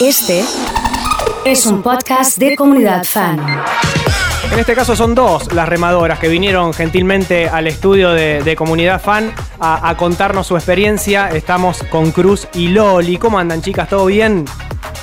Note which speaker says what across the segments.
Speaker 1: Este es un podcast de comunidad fan.
Speaker 2: En este caso son dos las remadoras que vinieron gentilmente al estudio de, de Comunidad Fan a, a contarnos su experiencia. Estamos con Cruz y Loli. ¿Cómo andan, chicas? ¿Todo bien?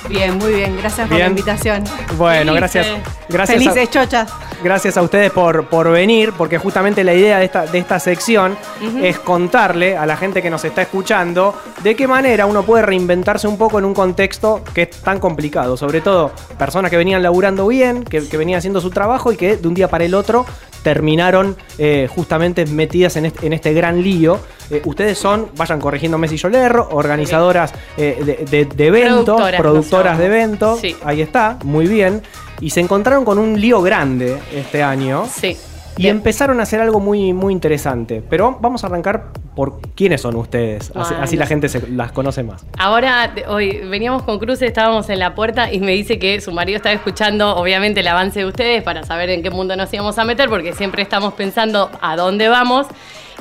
Speaker 3: Bien, muy bien. Gracias por la invitación.
Speaker 2: Bueno, gracias. Gracias a-
Speaker 3: Felices chochas.
Speaker 2: Gracias a ustedes por, por venir, porque justamente la idea de esta, de esta sección es contarle a la gente que nos está escuchando de qué manera uno puede reinventarse un poco en un contexto que es tan complicado. Sobre todo personas que venían laburando bien, que, que venían haciendo su trabajo y que de un día para el otro terminaron eh, justamente metidas en este, en este gran lío. Eh, ustedes son, vayan corrigiéndome si yo le erro, organizadoras eh, de, de- de eventos,
Speaker 4: Productoras,
Speaker 2: de eventos.
Speaker 4: Sí.
Speaker 2: Ahí está, muy bien. Y se encontraron con un lío grande este año.
Speaker 4: Sí.
Speaker 2: Y
Speaker 4: Bien.
Speaker 2: empezaron a hacer algo muy, muy interesante. Pero vamos a arrancar por quiénes son ustedes. Así,
Speaker 4: Bueno.
Speaker 2: así la gente se las conoce más.
Speaker 4: Ahora, hoy veníamos con Cruz, estábamos en la puerta y me dice que su marido estaba escuchando, obviamente, el avance de ustedes para saber en qué mundo nos íbamos a meter, porque siempre estamos pensando a dónde vamos.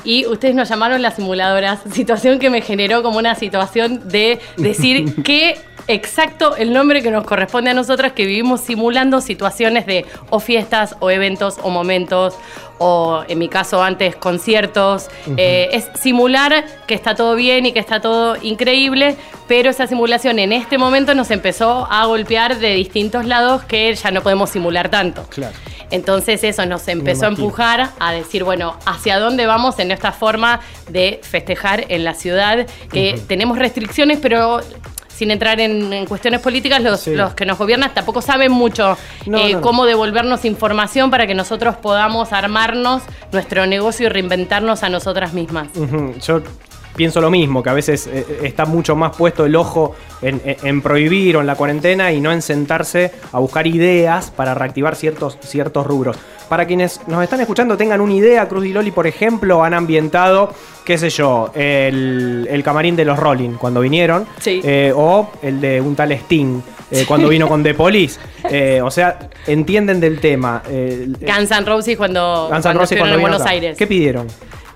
Speaker 4: Y ustedes nos llamaron las simuladoras, situación que me generó como una situación de decir qué exacto el nombre que nos corresponde a nosotras que vivimos simulando situaciones de o fiestas o eventos o momentos o en mi caso antes conciertos. Eh, es simular que está todo bien y que está todo increíble, pero esa simulación en este momento nos empezó a golpear de distintos lados que ya no podemos simular tanto.
Speaker 2: Claro.
Speaker 4: Entonces eso nos empezó a empujar a decir, bueno, ¿hacia dónde vamos en esta forma de festejar en la ciudad? Que tenemos restricciones, pero sin entrar en, en cuestiones políticas, los,
Speaker 2: Sí.
Speaker 4: los que nos gobiernan tampoco saben mucho
Speaker 2: No,
Speaker 4: eh,
Speaker 2: no, no.
Speaker 4: cómo devolvernos información para que nosotros podamos armarnos nuestro negocio y reinventarnos a nosotras mismas.
Speaker 2: Yo pienso lo mismo, que a veces eh, está mucho más puesto el ojo en, en- en prohibir o en la cuarentena y no en sentarse a buscar ideas para reactivar ciertos, ciertos rubros. Para quienes nos están escuchando tengan una idea, Cruz y Loli, por ejemplo, han ambientado, qué sé yo, el, el camarín de los Rolling cuando vinieron,
Speaker 4: Sí.
Speaker 2: eh, o el de un tal Sting eh, cuando vino con The Police. Eh, o sea, entienden del tema.
Speaker 4: Guns N' Roses cuando,
Speaker 2: Guns
Speaker 4: cuando
Speaker 2: Roses
Speaker 4: estuvieron
Speaker 2: cuando
Speaker 4: en Buenos. Aires.
Speaker 2: ¿Qué pidieron?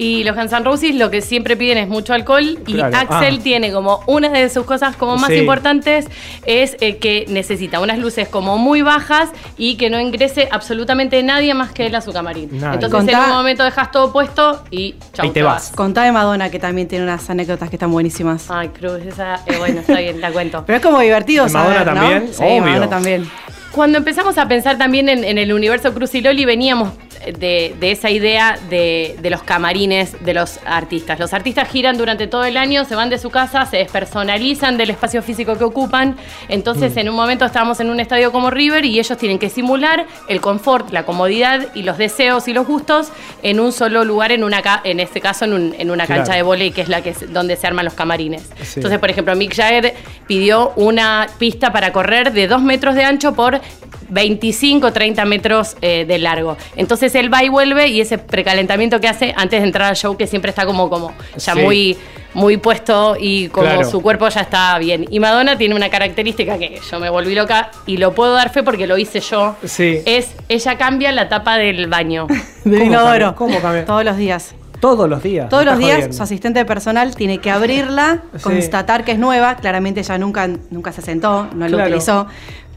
Speaker 4: Y los Guns N' Roses lo que siempre piden es mucho alcohol y
Speaker 2: Claro.
Speaker 4: Axel
Speaker 2: Ah.
Speaker 4: tiene como una de sus cosas como más
Speaker 2: Sí.
Speaker 4: importantes es eh, que necesita unas luces como muy bajas y que no ingrese absolutamente nadie más que él a su camarín.
Speaker 2: Nadie.
Speaker 4: Entonces en un momento dejas todo puesto y chau,
Speaker 2: Ahí te vas.
Speaker 3: Contá de Madonna, que también tiene unas anécdotas que están buenísimas.
Speaker 4: Ay, Cruz, esa, eh, bueno, está bien, la cuento.
Speaker 3: Pero es como divertido
Speaker 2: ¿De Madonna también?
Speaker 3: Sí,
Speaker 2: Obvio.
Speaker 3: Madonna también.
Speaker 4: Cuando empezamos a pensar también en, en el universo Cruz y Loli, veníamos de, de esa idea de, de los camarines de los artistas. Los artistas giran durante todo el año, se van de su casa, se despersonalizan del espacio físico que ocupan. Entonces, en un momento estábamos en un estadio como River y ellos tienen que simular el confort, la comodidad y los deseos y los gustos en un solo lugar, en, una en este caso en, un- en una
Speaker 2: Claro.
Speaker 4: cancha de volei, que es la que es donde se arman los camarines.
Speaker 2: Sí.
Speaker 4: Entonces, por ejemplo, Mick Jagger pidió una pista para correr de 2 metros de ancho por 25, 30 metros eh, de largo. Entonces él va y vuelve y ese precalentamiento que hace antes de entrar al show, que siempre está como, como ya
Speaker 2: Sí.
Speaker 4: muy, muy puesto y como
Speaker 2: Claro.
Speaker 4: su cuerpo ya está bien. Y Madonna tiene una característica que yo me volví loca y lo puedo dar fe porque lo hice yo.
Speaker 2: Sí.
Speaker 4: Es, ella cambia la tapa del baño.
Speaker 3: De
Speaker 2: ¿Cómo
Speaker 3: inodoro.
Speaker 2: ¿Cómo cambia?
Speaker 3: Todos los días.
Speaker 2: Todos los días.
Speaker 3: Todos los días
Speaker 2: jodiendo.
Speaker 3: su asistente personal tiene que abrirla,
Speaker 2: Sí.
Speaker 3: constatar que es nueva. Claramente ella nunca, nunca se sentó, no lo utilizó.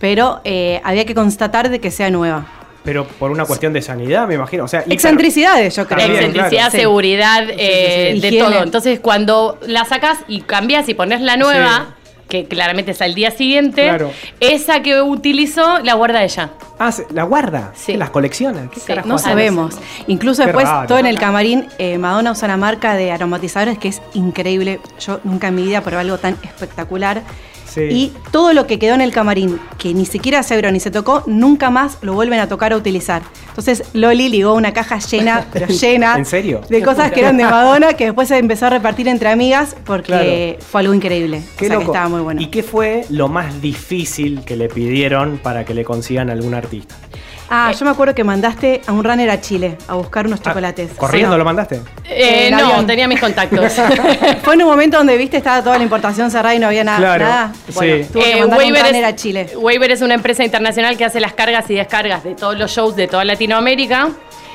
Speaker 3: Pero eh, había que constatar de que sea nueva.
Speaker 2: Pero por una cuestión de sanidad, me imagino. O sea,
Speaker 3: Excentricidades, yo creo.
Speaker 2: También,
Speaker 4: Excentricidad,
Speaker 2: claro.
Speaker 4: seguridad, eh,
Speaker 3: sí, sí.
Speaker 4: de
Speaker 3: Higiene.
Speaker 4: todo. Entonces, cuando la sacas y cambias y pones la nueva, que claramente es al día siguiente,
Speaker 2: Claro.
Speaker 4: esa que utilizó la guarda ella.
Speaker 2: Ah, la guarda.
Speaker 4: Sí.
Speaker 2: Las colecciona. ¿Qué
Speaker 4: Sí.
Speaker 2: carajo
Speaker 3: No sabemos. Incluso
Speaker 2: Qué
Speaker 3: después,
Speaker 2: raro.
Speaker 3: todo en el camarín, eh, Madonna usa una marca de aromatizadores que es increíble. Yo nunca en mi vida probé algo tan espectacular.
Speaker 2: Sí.
Speaker 3: Y todo lo que quedó en el camarín, que ni siquiera se abrió ni se tocó, nunca más lo vuelven a tocar o utilizar. Entonces Loli ligó una caja llena, pero llena.
Speaker 2: ¿En serio?
Speaker 3: De cosas que eran de Madonna, que después se empezó a repartir entre amigas porque
Speaker 2: Claro.
Speaker 3: fue algo increíble.
Speaker 2: Qué
Speaker 3: o sea, que estaba muy bueno.
Speaker 2: ¿Y qué fue lo más difícil que le pidieron para que le consigan algún artista?
Speaker 3: Ah, yo me acuerdo que mandaste a un runner a Chile a buscar unos chocolates.
Speaker 2: Ah, ¿Corriendo
Speaker 3: Sí.
Speaker 2: lo mandaste?
Speaker 4: Eh, no,
Speaker 3: avión.
Speaker 4: tenía mis contactos.
Speaker 3: Fue en un momento donde viste estaba toda la importación cerrada y no había nada.
Speaker 2: Claro,
Speaker 3: nada.
Speaker 2: sí.
Speaker 3: Bueno, tuvo que
Speaker 4: Eh,
Speaker 3: mandar un
Speaker 4: Waiver
Speaker 3: runner
Speaker 4: es,
Speaker 3: a Chile.
Speaker 4: Waiver es una empresa internacional que hace las cargas y descargas de todos los shows de toda Latinoamérica.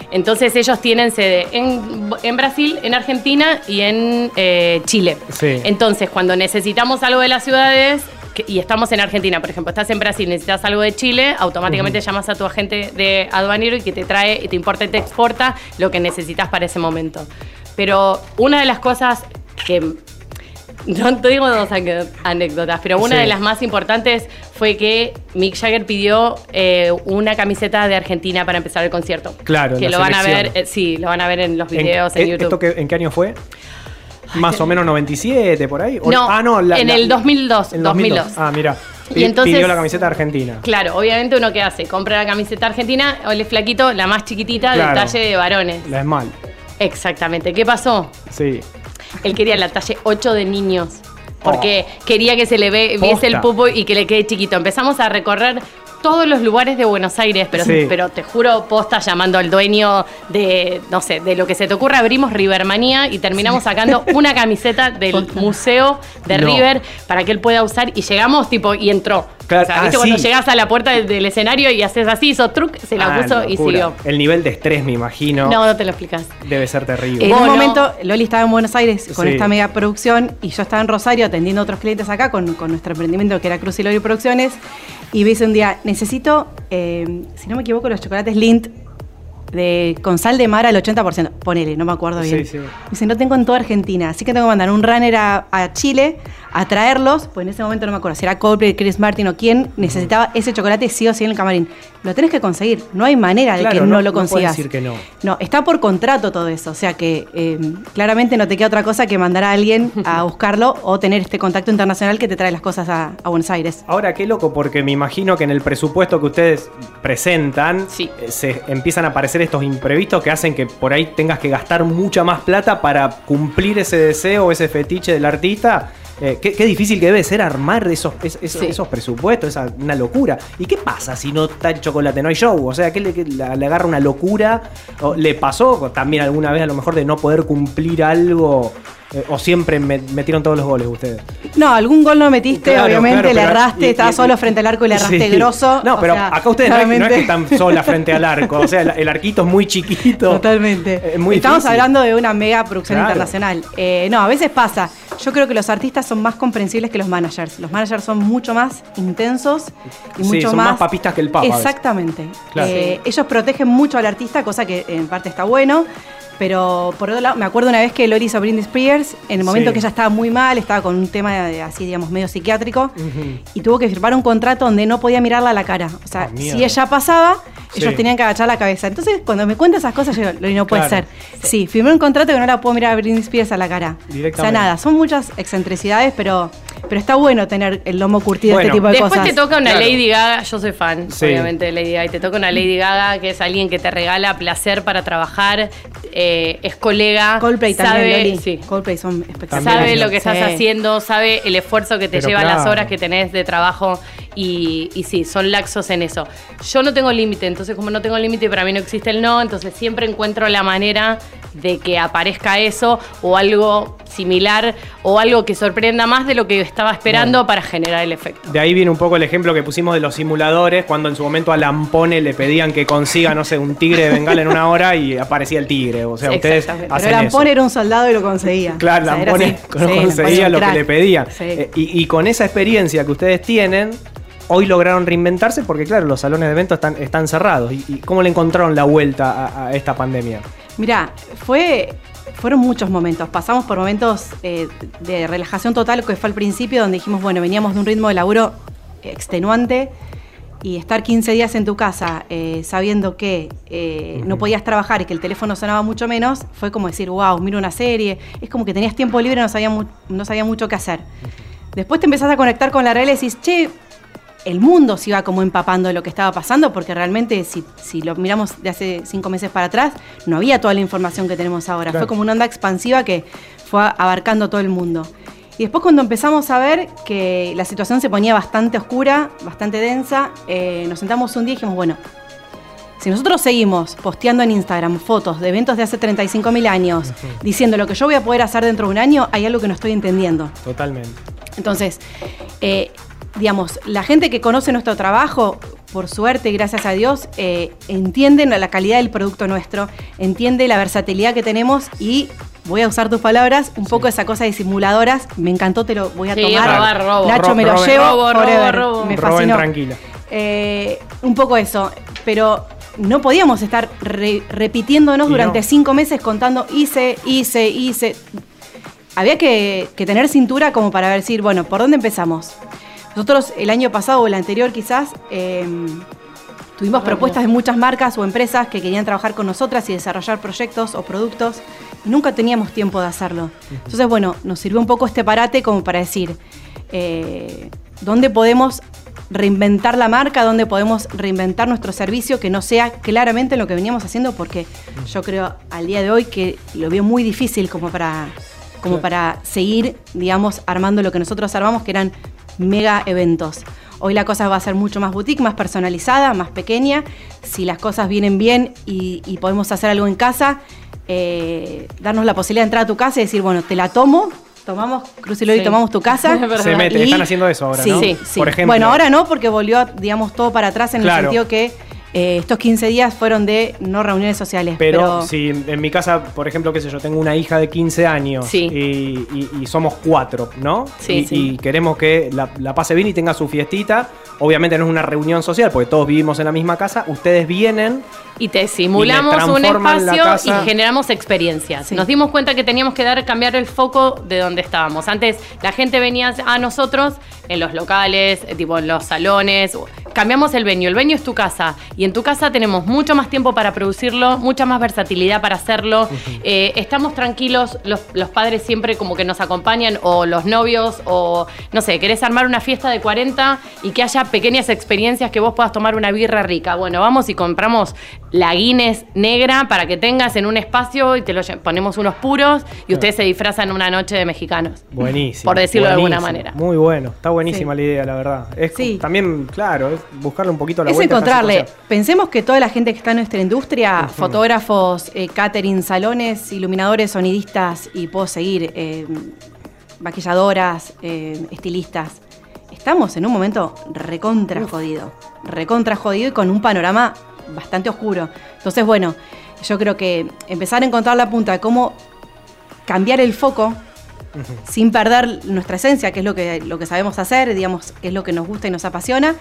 Speaker 4: Entonces ellos tienen sede en, en Brasil, en Argentina y en eh, Chile.
Speaker 2: Sí.
Speaker 4: Entonces cuando necesitamos algo de las ciudades que- y estamos en Argentina, por ejemplo, estás en Brasil, necesitas algo de Chile, automáticamente llamas a tu agente de aduanero y que te trae, y te importa y te exporta lo que necesitas para ese momento. Pero una de las cosas que no te digo dos anécdotas, pero una
Speaker 2: Sí.
Speaker 4: de las más importantes fue que Mick Jagger pidió eh, una camiseta de Argentina para empezar el concierto.
Speaker 2: Claro,
Speaker 4: Que lo van a ver, eh, sí, lo van a ver en los videos en, YouTube.
Speaker 2: ¿Esto qué- en qué año fue? Más o menos 97, por ahí. O-
Speaker 4: No,
Speaker 2: ah, no, la-
Speaker 4: en
Speaker 2: la-
Speaker 4: el 2002,
Speaker 2: en
Speaker 4: 2002.
Speaker 2: Ah, mira.
Speaker 4: Y entonces-
Speaker 2: pidió la camiseta argentina.
Speaker 4: Claro, obviamente uno que hace, compra la camiseta argentina, o el flaquito, la más chiquitita
Speaker 2: Claro.
Speaker 4: del talle de varones.
Speaker 2: La Esmal.
Speaker 4: Exactamente. ¿Qué pasó?
Speaker 2: Sí.
Speaker 4: Él quería la talle 8 de niños. Porque quería que se le ve, viese el
Speaker 2: Oh.
Speaker 4: Pupo y que le quede chiquito. Empezamos a recorrer todos los lugares de Buenos Aires, pero,
Speaker 2: Sí.
Speaker 4: pero te juro, posta llamando al dueño de, no sé, de lo que se te ocurra, abrimos Rivermanía y terminamos sacando una camiseta del museo de
Speaker 2: No.
Speaker 4: River para que él pueda usar y llegamos tipo y entró.
Speaker 2: Claro,
Speaker 4: o sea,
Speaker 2: ah,
Speaker 4: ¿viste cuando
Speaker 2: sí.
Speaker 4: llegas a la puerta del, del escenario y haces así, hizo truc, se la
Speaker 2: Ah,
Speaker 4: puso y siguió.
Speaker 2: El nivel de estrés, me imagino,
Speaker 4: No, no te lo explicas.
Speaker 2: debe ser terrible.
Speaker 3: En un
Speaker 4: no.
Speaker 3: momento, Loli estaba en Buenos Aires con
Speaker 2: Sí.
Speaker 3: esta mega producción y yo estaba en Rosario atendiendo a otros clientes acá con, con nuestro emprendimiento que era Cruz y Loli Producciones. Y me dice un día, necesito, eh, si no me equivoco, los chocolates Lint de, con sal de mar al 80%. Ponele, no me acuerdo
Speaker 2: Sí,
Speaker 3: bien.
Speaker 2: sí.
Speaker 3: Me dice, no tengo en toda Argentina, así que tengo que mandar un runner a, a Chile a traerlos, pues en ese momento no me acuerdo si era Coldplay, Chris Martin o quién, necesitaba ese chocolate sí o sí en el camarín. Lo tenés que conseguir, no hay manera de
Speaker 2: Claro,
Speaker 3: que no,
Speaker 2: no-
Speaker 3: lo
Speaker 2: no
Speaker 3: consigas.
Speaker 2: decir que no.
Speaker 3: No, está por contrato todo eso, o sea que eh, claramente no te queda otra cosa que mandar a alguien a buscarlo o tener este contacto internacional que te trae las cosas a, a Buenos Aires.
Speaker 2: Ahora, qué loco, porque me imagino que en el presupuesto que ustedes presentan
Speaker 4: Sí.
Speaker 2: eh, se empiezan a aparecer estos imprevistos que hacen que por ahí tengas que gastar mucha más plata para cumplir ese deseo, ese fetiche del artista. Eh, qué, qué difícil que debe ser armar esos, es- esos,
Speaker 4: Sí.
Speaker 2: esos presupuestos, esa, una locura. ¿Y qué pasa si no está el chocolate, no hay show? O sea, ¿qué le, qué le- le agarra una locura? ¿O ¿Le pasó también alguna vez a lo mejor de no poder cumplir algo? Eh, ¿O siempre me- metieron todos los goles ustedes?
Speaker 3: No, algún gol no metiste,
Speaker 2: Claro,
Speaker 3: obviamente,
Speaker 2: claro,
Speaker 3: le erraste,
Speaker 2: y-
Speaker 3: estaba
Speaker 2: y-
Speaker 3: solo frente al arco y le erraste
Speaker 2: Sí.
Speaker 3: grosso.
Speaker 2: No, pero
Speaker 3: sea,
Speaker 2: acá ustedes no es, no es que
Speaker 3: claramente-
Speaker 2: están solas frente al arco. O sea, el, el arquito es muy chiquito.
Speaker 3: Totalmente.
Speaker 2: Es muy
Speaker 3: Estamos
Speaker 2: difícil.
Speaker 3: hablando de una mega producción
Speaker 2: Claro.
Speaker 3: internacional. Eh, no, a veces pasa. Yo creo que los artistas son más comprensibles que los managers. Los managers son mucho más intensos y
Speaker 2: Sí,
Speaker 3: mucho
Speaker 2: son más papistas que el papa.
Speaker 3: Exactamente. Eh, ellos protegen mucho al artista, cosa que en parte está bueno. Pero por otro lado, me acuerdo una vez que Lori hizo Britney Spears, en el momento
Speaker 2: Sí.
Speaker 3: que ella estaba muy mal, estaba con un tema de- así, digamos, medio psiquiátrico, y tuvo que firmar un contrato donde no podía mirarla a la cara. O sea,
Speaker 2: Ah,
Speaker 3: si ella pasaba, ellos tenían que agachar la cabeza. Entonces, cuando me cuenta esas cosas, yo digo, Lori, no puede
Speaker 2: Claro.
Speaker 3: ser. Sí, firmé un contrato que no la puedo mirar a Britney Spears a la cara. O sea,
Speaker 2: Directamente.
Speaker 3: nada, son muchas excentricidades, pero, pero está bueno tener el lomo curtido de
Speaker 2: Bueno.
Speaker 3: este tipo de
Speaker 4: Después
Speaker 3: cosas.
Speaker 4: te toca una
Speaker 2: Claro.
Speaker 4: Lady Gaga, yo soy fan,
Speaker 2: Sí.
Speaker 4: obviamente, de Lady Gaga, y te toca una Lady Gaga que es alguien que te regala placer para trabajar, eh, es colega,
Speaker 3: Coldplay
Speaker 4: sabe,
Speaker 3: también, Loli.
Speaker 4: sí,
Speaker 3: Coldplay son espectaculares.
Speaker 4: sabe lo que estás
Speaker 3: Sí.
Speaker 4: haciendo, sabe el esfuerzo que te
Speaker 2: Pero
Speaker 4: llevan las horas que tenés de trabajo y, y sí, son laxos en eso. Yo no tengo límite, entonces como no tengo límite para mí no existe el no, entonces siempre encuentro la manera de que aparezca eso o algo similar o algo que sorprenda más de lo que estaba esperando para generar el efecto.
Speaker 2: De ahí viene un poco el ejemplo que pusimos de los simuladores, cuando en su momento a Lampone le pedían que consiga, no sé, un tigre de bengala en una hora y aparecía el tigre. O sea, ustedes
Speaker 4: Exactamente.
Speaker 2: hacen
Speaker 3: Pero
Speaker 2: eso.
Speaker 3: Lampone era un soldado y lo conseguía.
Speaker 2: Claro,
Speaker 3: O sea, era
Speaker 2: Lampone no
Speaker 3: Sí,
Speaker 2: conseguía lo que le pedían.
Speaker 3: Sí.
Speaker 2: Eh, y, y con esa experiencia que ustedes tienen, hoy lograron reinventarse porque, claro, los salones de eventos están, están cerrados. ¿Y, y cómo le encontraron la vuelta a, a esta pandemia?
Speaker 3: Mirá, fue, fueron muchos momentos. Pasamos por momentos eh, de relajación total, que fue al principio, donde dijimos, bueno, veníamos de un ritmo de laburo extenuante y estar 15 días en tu casa eh, sabiendo que eh, no podías trabajar y que el teléfono sonaba mucho menos, fue como decir, wow, miro una serie. Es como que tenías tiempo libre y no sabía, no sabía mucho qué hacer. Después te empezás a conectar con la realidad y decís, che, el mundo se iba como empapando de lo que estaba pasando, porque realmente si, si lo miramos de hace cinco meses para atrás, no había toda la información que tenemos ahora.
Speaker 2: Claro.
Speaker 3: Fue como una onda expansiva que fue abarcando todo el mundo. Y después cuando empezamos a ver que la situación se ponía bastante oscura, bastante densa, eh, nos sentamos un día y dijimos, bueno, si nosotros seguimos posteando en Instagram fotos de eventos de hace 35.000 años, diciendo lo que yo voy a poder hacer dentro de un año, hay algo que no estoy entendiendo.
Speaker 2: Totalmente.
Speaker 3: Entonces, eh, digamos, la gente que conoce nuestro trabajo, por suerte y gracias a Dios, eh, entienden la calidad del producto nuestro, entiende la versatilidad que tenemos y voy a usar tus palabras, un poco esa cosa de simuladoras. Me encantó, te lo voy a
Speaker 4: Sí,
Speaker 3: tomar.
Speaker 4: robar, robo.
Speaker 3: Nacho, me lo
Speaker 2: roben.
Speaker 3: llevo.
Speaker 4: Robo, robo,
Speaker 3: forever.
Speaker 4: robo.
Speaker 3: Me
Speaker 2: Roben
Speaker 3: fascinó.
Speaker 2: tranquila.
Speaker 3: Eh, un poco eso, pero no podíamos estar re- repitiéndonos
Speaker 2: Y
Speaker 3: durante
Speaker 2: no.
Speaker 3: cinco meses contando hice, hice, hice. Había que, que tener cintura como para decir, bueno, ¿por dónde empezamos? Nosotros el año pasado o el anterior quizás eh, tuvimos propuestas de muchas marcas o empresas que querían trabajar con nosotras y desarrollar proyectos o productos y nunca teníamos tiempo de hacerlo. Entonces, bueno, nos sirvió un poco este parate como para decir, eh, ¿dónde podemos reinventar la marca? ¿Dónde podemos reinventar nuestro servicio que no sea claramente lo que veníamos haciendo? Porque yo creo al día de hoy que lo veo muy difícil como para, como para seguir, digamos, armando lo que nosotros armamos, que eran mega eventos. Hoy la cosa va a ser mucho más boutique, más personalizada, más pequeña. Si las cosas vienen bien y, y podemos hacer algo en casa, eh, darnos la posibilidad de entrar a tu casa y decir, bueno, te la tomo, tomamos, Cruz y
Speaker 4: Sí.
Speaker 3: tomamos tu casa.
Speaker 2: Se mete,
Speaker 3: y-
Speaker 2: están haciendo eso ahora,
Speaker 3: sí,
Speaker 2: ¿no?
Speaker 3: Sí, sí.
Speaker 2: Por ejemplo.
Speaker 3: Bueno, ahora no, porque volvió, digamos, todo para atrás en
Speaker 2: Claro.
Speaker 3: el sentido que eh, estos 15 días fueron de no reuniones sociales.
Speaker 2: Pero,
Speaker 3: Pero,
Speaker 2: si en mi casa, por ejemplo, qué sé yo, tengo una hija de 15 años
Speaker 4: Sí.
Speaker 2: y, y- y somos cuatro, ¿no?
Speaker 4: Sí,
Speaker 2: y,
Speaker 4: sí.
Speaker 2: y queremos que la, la pase bien y tenga su fiestita. Obviamente no es una reunión social porque todos vivimos en la misma casa. Ustedes vienen
Speaker 4: Y te simulamos un espacio y generamos experiencias.
Speaker 3: Sí.
Speaker 4: Nos dimos cuenta que teníamos que dar, cambiar el foco de donde estábamos. Antes la gente venía a nosotros en los locales, tipo en los salones. Cambiamos el venue. El venue es tu casa. Y en tu casa tenemos mucho más tiempo para producirlo, mucha más versatilidad para hacerlo. Eh, estamos tranquilos, los, los padres siempre como que nos acompañan, o los novios, o no sé, querés armar una fiesta de 40 y que haya pequeñas experiencias que vos puedas tomar una birra rica. Bueno, vamos y compramos la Guinness negra para que tengas en un espacio y te lo ponemos unos puros y ustedes se disfrazan una noche de mexicanos.
Speaker 2: Buenísimo.
Speaker 4: Por decirlo de alguna manera.
Speaker 2: Muy bueno. Está buenísima
Speaker 3: Sí.
Speaker 2: la idea, la verdad. Es
Speaker 3: Sí.
Speaker 2: también, claro, es buscarle un poquito la
Speaker 3: es
Speaker 2: vuelta esta
Speaker 3: encontrarle. Pensemos que toda la gente que está en nuestra industria, fotógrafos, eh, catering, salones, iluminadores, sonidistas y puedo seguir, eh, maquilladoras, eh, estilistas, estamos en un momento recontra jodido. Recontra jodido y con un panorama bastante oscuro. Entonces, bueno, yo creo que empezar a encontrar la punta de cómo cambiar el foco sin perder nuestra esencia, que es lo que, lo que sabemos hacer, digamos, que es lo que nos gusta y nos apasiona,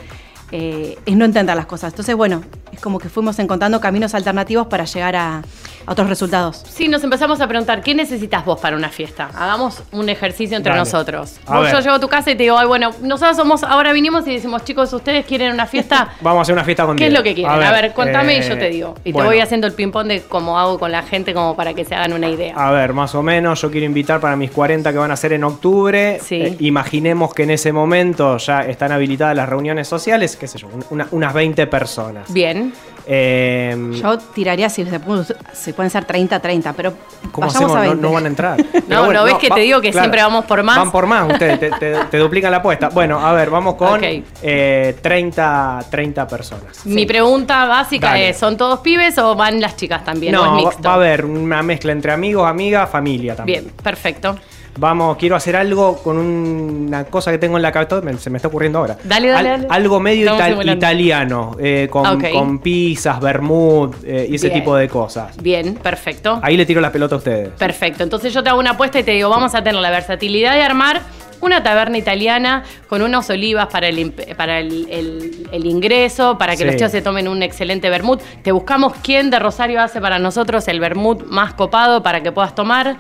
Speaker 3: eh, es no entender las cosas. Entonces, bueno, es como que fuimos encontrando caminos alternativos para llegar a, a otros resultados.
Speaker 4: Sí, nos empezamos a preguntar, ¿qué necesitas vos para una fiesta? Hagamos un ejercicio entre
Speaker 2: Dale.
Speaker 4: nosotros.
Speaker 2: A
Speaker 4: Vos, yo llego a tu casa y te digo, ay, bueno, nosotros somos, ahora vinimos y decimos, chicos, ¿ustedes quieren una fiesta?
Speaker 2: Vamos a hacer una fiesta con
Speaker 4: ¿Qué es lo que quieren? A ver, contame y yo
Speaker 2: eh,
Speaker 4: te digo. Y
Speaker 2: bueno,
Speaker 4: te voy haciendo el ping-pong de cómo hago con la gente, como para que se hagan una idea.
Speaker 2: A ver, más o menos, yo quiero invitar para mis 40 que van a ser en octubre.
Speaker 4: Sí.
Speaker 2: Eh, imaginemos que en ese momento ya están habilitadas las reuniones sociales, qué sé yo, un- una- unas 20 personas.
Speaker 4: Bien.
Speaker 2: Eh,
Speaker 3: Yo tiraría si se, pueden- se pueden ser 30, 30, pero
Speaker 2: ¿Cómo
Speaker 3: vayamos
Speaker 2: hacemos?
Speaker 3: a
Speaker 2: No,
Speaker 3: 20.
Speaker 2: no van a entrar.
Speaker 4: No, ¿no ves que te digo que siempre vamos por más?
Speaker 2: Van por más ustedes, te, te- te duplican la apuesta. Bueno, a ver, vamos con
Speaker 4: Ok.
Speaker 2: eh, 30, 30 personas.
Speaker 4: Mi pregunta básica
Speaker 2: Dale.
Speaker 4: es, ¿son todos pibes o van las chicas también? ¿O
Speaker 2: No,
Speaker 4: es
Speaker 2: va,
Speaker 4: mixto?
Speaker 2: va a haber una mezcla entre amigos, amigas, familia también.
Speaker 4: Bien, perfecto.
Speaker 2: Vamos, quiero hacer algo con una cosa que tengo en la cabeza, se me está ocurriendo ahora.
Speaker 4: Dale, dale, dale.
Speaker 2: Algo medio ital- italiano, eh, con,
Speaker 4: Ok.
Speaker 2: con pizzas, vermouth eh, y ese
Speaker 4: Bien.
Speaker 2: tipo de cosas.
Speaker 4: Bien, perfecto.
Speaker 2: Ahí le tiro la pelota a ustedes.
Speaker 4: Perfecto. Entonces yo te hago una apuesta y te digo, vamos a tener la versatilidad de armar una taberna italiana con unos olivas para el, para el, el- el ingreso, para que
Speaker 2: Sí.
Speaker 4: los chicos se tomen un excelente vermut. Te buscamos quién de Rosario hace para nosotros el vermut más copado para que puedas tomar.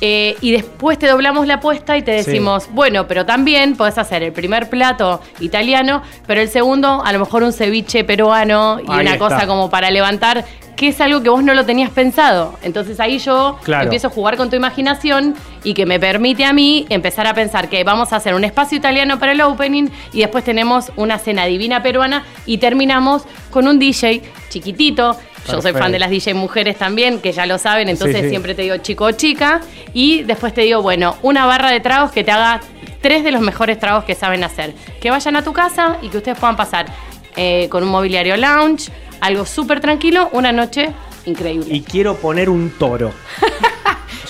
Speaker 4: Eh, y después te doblamos la apuesta y te
Speaker 2: Sí.
Speaker 4: decimos, bueno, pero también podés hacer el primer plato italiano, pero el segundo a lo mejor un ceviche peruano y
Speaker 2: Ahí
Speaker 4: una
Speaker 2: está.
Speaker 4: cosa como para levantar que es algo que vos no lo tenías pensado. Entonces ahí yo
Speaker 2: Claro.
Speaker 4: empiezo a jugar con tu imaginación y que me permite a mí empezar a pensar que vamos a hacer un espacio italiano para el opening y después tenemos una cena divina peruana y terminamos con un DJ chiquitito. Yo soy fan de las DJ mujeres también, que ya lo saben, entonces
Speaker 2: Sí, sí.
Speaker 4: siempre te digo chico o chica. Y después te digo, bueno, una barra de tragos que te haga tres de los mejores tragos que saben hacer. Que vayan a tu casa y que ustedes puedan pasar eh, con un mobiliario lounge, algo súper tranquilo, una noche increíble.
Speaker 2: Y quiero poner un toro.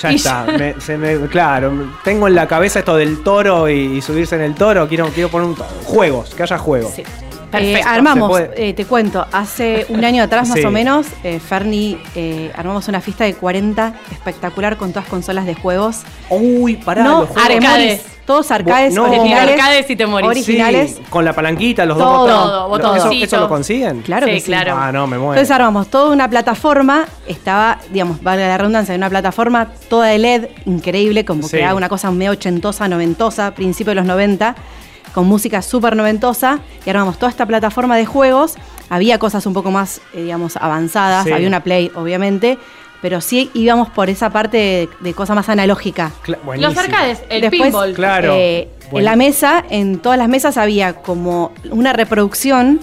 Speaker 2: Ya está, me- se me- claro, tengo en la cabeza esto del toro y, y subirse en el toro, quiero, quiero poner un toro. juegos, que haya juegos.
Speaker 4: Sí. Perfecto,
Speaker 3: Eh, armamos, eh, te cuento, hace un año atrás más
Speaker 2: Sí.
Speaker 3: o menos, eh, Ferni, eh, armamos una fiesta de 40 espectacular con todas consolas de juegos.
Speaker 2: Uy, pará,
Speaker 3: no,
Speaker 2: los juegos.
Speaker 4: Arcades.
Speaker 3: Todos arcades
Speaker 2: No.
Speaker 3: originales.
Speaker 4: Arcades y te morís.
Speaker 3: Originales.
Speaker 2: Sí, con la palanquita, los
Speaker 3: Todo,
Speaker 2: dos
Speaker 4: todo,
Speaker 2: botones. ¿Eso,
Speaker 4: botoncito.
Speaker 2: ¿Eso lo consiguen?
Speaker 3: Claro
Speaker 4: Sí,
Speaker 3: que sí.
Speaker 4: claro.
Speaker 2: Ah, no, me muero.
Speaker 3: Entonces armamos toda una plataforma, estaba, digamos, vale la redundancia, una plataforma toda de LED, increíble, como
Speaker 2: Sí.
Speaker 3: que era una cosa medio ochentosa, noventosa, principio de los 90, con música súper noventosa, y armamos toda esta plataforma de juegos. Había cosas un poco más, eh, digamos, avanzadas,
Speaker 2: Sí.
Speaker 3: había una Play, obviamente, pero sí íbamos por esa parte de, de cosa más analógica.
Speaker 2: Cla- buenísimo.
Speaker 4: Los arcades, el
Speaker 3: Después,
Speaker 4: pinball.
Speaker 2: Claro.
Speaker 3: Eh,
Speaker 2: Bueno.
Speaker 3: En la mesa, en todas las mesas había como una reproducción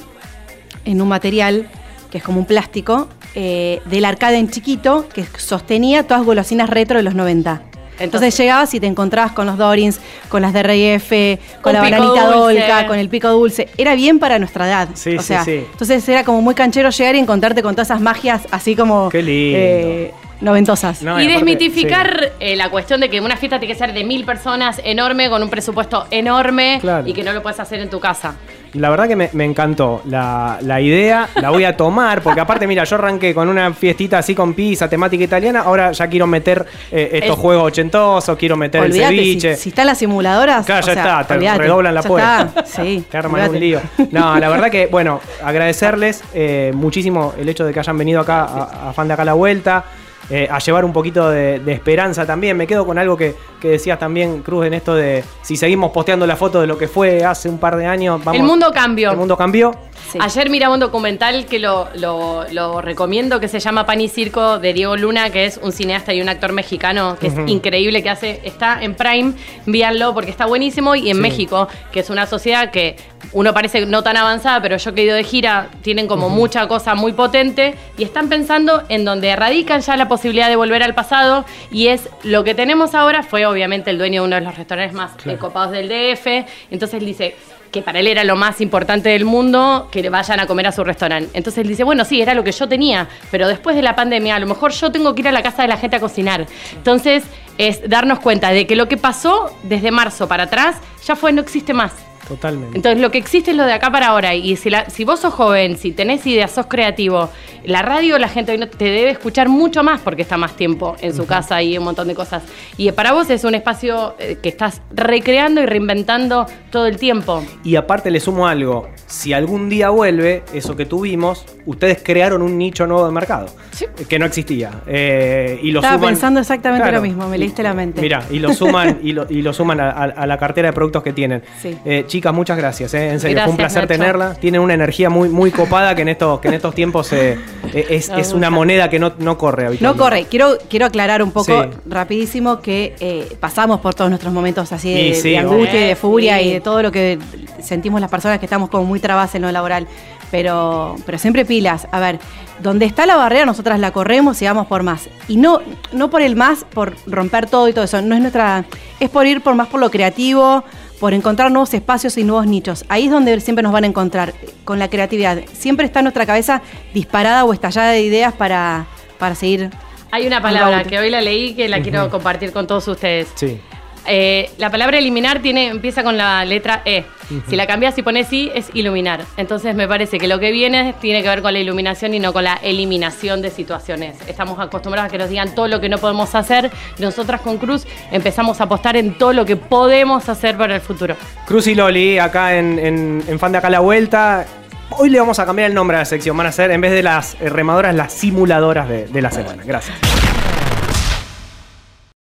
Speaker 3: en un material que es como un plástico eh, del arcade en chiquito que sostenía todas golosinas retro de los 90. Entonces, llegabas y te encontrabas con los Dorins, con las de RF, con
Speaker 4: Un
Speaker 3: la bananita dolca, con el pico dulce. Era bien para nuestra edad.
Speaker 2: Sí,
Speaker 3: o
Speaker 2: sí,
Speaker 3: sea,
Speaker 2: sí.
Speaker 3: Entonces era como muy canchero llegar y encontrarte con todas esas magias así como
Speaker 2: Qué lindo.
Speaker 3: eh, noventosas.
Speaker 2: No,
Speaker 4: y
Speaker 2: aparte,
Speaker 4: desmitificar eh, la cuestión de que una fiesta tiene que ser de mil personas, enorme, con un presupuesto enorme
Speaker 2: Claro.
Speaker 4: y que no lo puedes hacer en tu casa.
Speaker 2: La verdad que me, me encantó la, la idea, la voy a tomar, porque aparte, mira, yo arranqué con una fiestita así con pizza, temática italiana, ahora ya quiero meter eh, estos
Speaker 4: El-
Speaker 2: juegos ochentosos, quiero meter el
Speaker 3: si,
Speaker 2: ceviche.
Speaker 3: si están las simuladoras.
Speaker 2: Claro,
Speaker 3: o
Speaker 2: ya
Speaker 3: sea,
Speaker 2: está, te
Speaker 3: olvídate,
Speaker 2: redoblan la puerta.
Speaker 3: Sí.
Speaker 2: Te arman un lío. No, la verdad que, bueno, agradecerles eh, muchísimo el hecho de que hayan venido acá a, a Fan de Acá a la Vuelta. Eh, a llevar un poquito de, de esperanza también. Me quedo con algo que, que decías también, Cruz, en esto de si seguimos posteando la foto de lo que fue hace un par de años. Vamos,
Speaker 4: el mundo cambió.
Speaker 2: El mundo cambió.
Speaker 3: Sí.
Speaker 4: Ayer miraba un documental que lo, lo- lo recomiendo que se llama Pan y Circo de Diego Luna, que es un cineasta y un actor mexicano que es increíble, que hace, está en Prime, víanlo porque está buenísimo, y en
Speaker 2: Sí.
Speaker 4: México, que es una sociedad que uno parece no tan avanzada, pero yo que he ido de gira, tienen como mucha cosa muy potente y están pensando en donde erradican ya la posibilidad de volver al pasado y es lo que tenemos ahora, fue obviamente el dueño de uno de los restaurantes más
Speaker 2: Claro.
Speaker 4: copados del DF, entonces dice que para él era lo más importante del mundo que le vayan a comer a su restaurante. Entonces él dice, bueno, sí, era lo que yo tenía, pero después de la pandemia a lo mejor yo tengo que ir a la casa de la gente a cocinar. Entonces es darnos cuenta de que lo que pasó desde marzo para atrás ya fue, no existe más.
Speaker 2: Totalmente.
Speaker 4: Entonces lo que existe es lo de acá para ahora. Y si, la- si vos sos joven, si tenés ideas, sos creativo, la radio la gente hoy no te debe escuchar mucho más porque está más tiempo en su casa y un montón de cosas. Y para vos es un espacio eh, que estás recreando y reinventando todo el tiempo.
Speaker 2: Y aparte le sumo algo, si algún día vuelve eso que tuvimos, ustedes crearon un nicho nuevo de mercado
Speaker 4: Sí.
Speaker 2: eh, que no existía. Eh, y lo
Speaker 3: Estaba
Speaker 2: suman-
Speaker 3: pensando exactamente
Speaker 2: Claro.
Speaker 3: lo mismo, me leíste la mente.
Speaker 2: Mira, y lo suman, y lo, y lo suman a, a- a la cartera de productos que tienen.
Speaker 3: Sí.
Speaker 2: Eh, chicas, muchas gracias. eh, En serio, fue un placer
Speaker 4: Nacho.
Speaker 2: tenerla. Tienen una energía muy, muy copada que en estos, que en estos tiempos eh, eh, es, es una moneda que no, no corre
Speaker 3: No corre, quiero, quiero aclarar un poco
Speaker 2: Sí.
Speaker 3: rapidísimo que eh, pasamos por todos nuestros momentos así de,
Speaker 2: Y sí,
Speaker 3: de angustia y de
Speaker 4: obvio.
Speaker 3: furia
Speaker 4: Sí.
Speaker 3: y de todo lo que sentimos las personas que estamos como muy trabas en lo laboral. Pero, pero siempre pilas. A ver, donde está la barrera, nosotras la corremos y vamos por más. Y no, no por el más, por romper todo y todo eso. No es nuestra. Es por ir por más por lo creativo, por encontrar nuevos espacios y nuevos nichos. Ahí es donde siempre nos van a encontrar, con la creatividad. Siempre está nuestra cabeza disparada o estallada de ideas para, para seguir
Speaker 4: Hay una palabra que hoy la leí que la quiero compartir con todos ustedes.
Speaker 2: Sí.
Speaker 4: Eh, la palabra eliminar tiene, empieza con la letra E. Si la cambias y pones I, es iluminar. Entonces me parece que lo que viene tiene que ver con la iluminación y no con la eliminación de situaciones. Estamos acostumbrados a que nos digan todo lo que no podemos hacer. Nosotras con Cruz empezamos a apostar en todo lo que podemos hacer para el futuro.
Speaker 2: Cruz y Loli, acá en, en, en Fan de Acá la Vuelta. Hoy le vamos a cambiar el nombre a la sección. Van a ser, en vez de las eh, remadoras, las simuladoras de, de la semana. Gracias.